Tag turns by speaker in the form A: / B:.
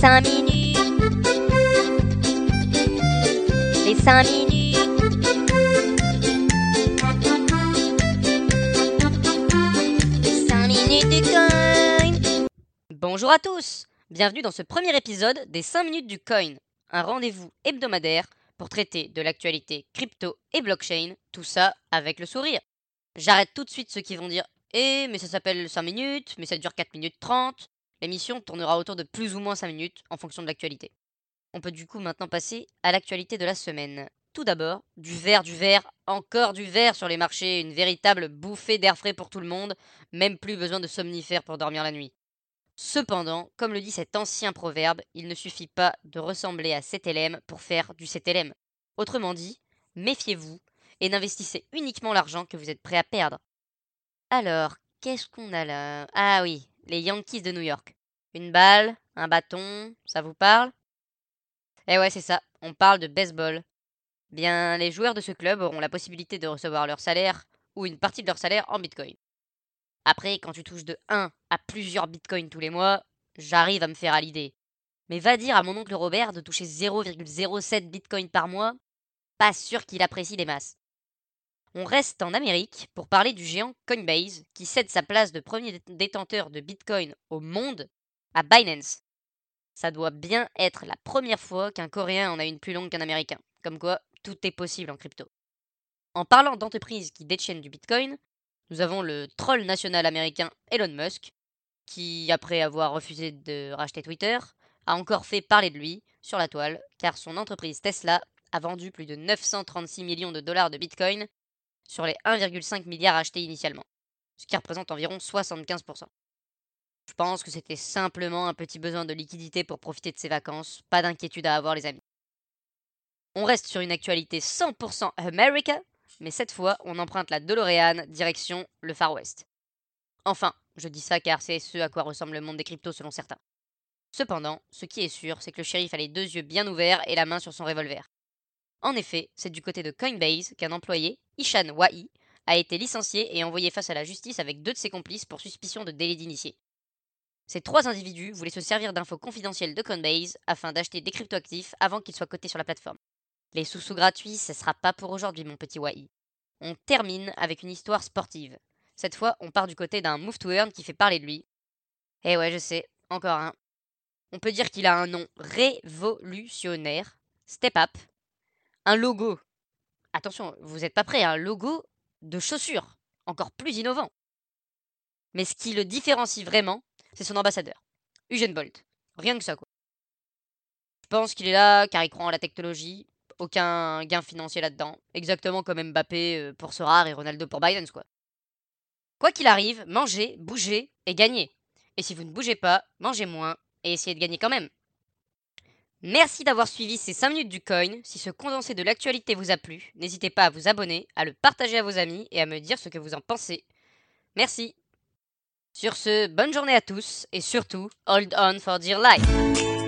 A: 5 minutes. Les 5 minutes. Les 5 minutes du coin. Bonjour à tous. Bienvenue dans ce premier épisode des 5 minutes du coin. Un rendez-vous hebdomadaire pour traiter de l'actualité crypto et blockchain. Tout ça avec le sourire. J'arrête tout de suite ceux qui vont dire Eh, mais ça s'appelle 5 minutes, mais ça dure 4 minutes 30. L'émission tournera autour de plus ou moins 5 minutes en fonction de l'actualité. On peut du coup maintenant passer à l'actualité de la semaine. Tout d'abord, du verre, du verre, encore du verre sur les marchés, une véritable bouffée d'air frais pour tout le monde, même plus besoin de somnifères pour dormir la nuit. Cependant, comme le dit cet ancien proverbe, il ne suffit pas de ressembler à CTLM pour faire du CTLM. Autrement dit, méfiez-vous et n'investissez uniquement l'argent que vous êtes prêt à perdre. Alors, qu'est-ce qu'on a là? Ah oui, les Yankees de New York. Une balle, un bâton, ça vous parle? Eh ouais, c'est ça, on parle de baseball. Bien, les joueurs de ce club auront la possibilité de recevoir leur salaire ou une partie de leur salaire en bitcoin. Après, quand tu touches de 1 à plusieurs bitcoins tous les mois, j'arrive à me faire à l'idée. Mais va dire à mon oncle Robert de toucher 0,07 bitcoin par mois, pas sûr qu'il apprécie les masses. On reste en Amérique pour parler du géant Coinbase qui cède sa place de premier détenteur de bitcoin au monde à Binance. Ça doit bien être la première fois qu'un Coréen en a une plus longue qu'un Américain. Comme quoi, tout est possible en crypto. En parlant d'entreprises qui détiennent du Bitcoin, nous avons le troll national américain Elon Musk, qui, après avoir refusé de racheter Twitter, a encore fait parler de lui sur la toile, car son entreprise Tesla a vendu plus de 936 millions de dollars de Bitcoin sur les 1,5 milliards achetés initialement, ce qui représente environ 75%. Je pense que c'était simplement un petit besoin de liquidité pour profiter de ses vacances, pas d'inquiétude à avoir les amis. On reste sur une actualité 100% America, mais cette fois on emprunte la DeLorean direction le Far West. Enfin, je dis ça car c'est ce à quoi ressemble le monde des cryptos selon certains. Cependant, ce qui est sûr, c'est que le shérif a les deux yeux bien ouverts et la main sur son revolver. En effet, c'est du côté de Coinbase qu'un employé, Ishan Wai, a été licencié et envoyé face à la justice avec deux de ses complices pour suspicion de délit d'initié. Ces trois individus voulaient se servir d'infos confidentielles de Coinbase afin d'acheter des cryptoactifs avant qu'ils soient cotés sur la plateforme. Les sous-sous gratuits, ce sera pas pour aujourd'hui, mon petit Wai. On termine avec une histoire sportive. Cette fois, on part du côté d'un move to earn qui fait parler de lui. Eh ouais, je sais, encore un. On peut dire qu'il a un nom révolutionnaire. Step Up. Un logo. Attention, vous n'êtes pas prêts, un logo de chaussures. Encore plus innovant. Mais ce qui le différencie vraiment, c'est son ambassadeur. Eugene Bolt. Rien que ça, quoi. Je pense qu'il est là car il croit en la technologie, aucun gain financier là-dedans. Exactement comme Mbappé euh, pour Sorar et Ronaldo pour Biden, quoi. Quoi qu'il arrive, mangez, bougez et gagnez. Et si vous ne bougez pas, mangez moins et essayez de gagner quand même. Merci d'avoir suivi ces 5 minutes du coin. Si ce condensé de l'actualité vous a plu, n'hésitez pas à vous abonner, à le partager à vos amis et à me dire ce que vous en pensez. Merci. Sur ce, bonne journée à tous et surtout, hold on for dear life.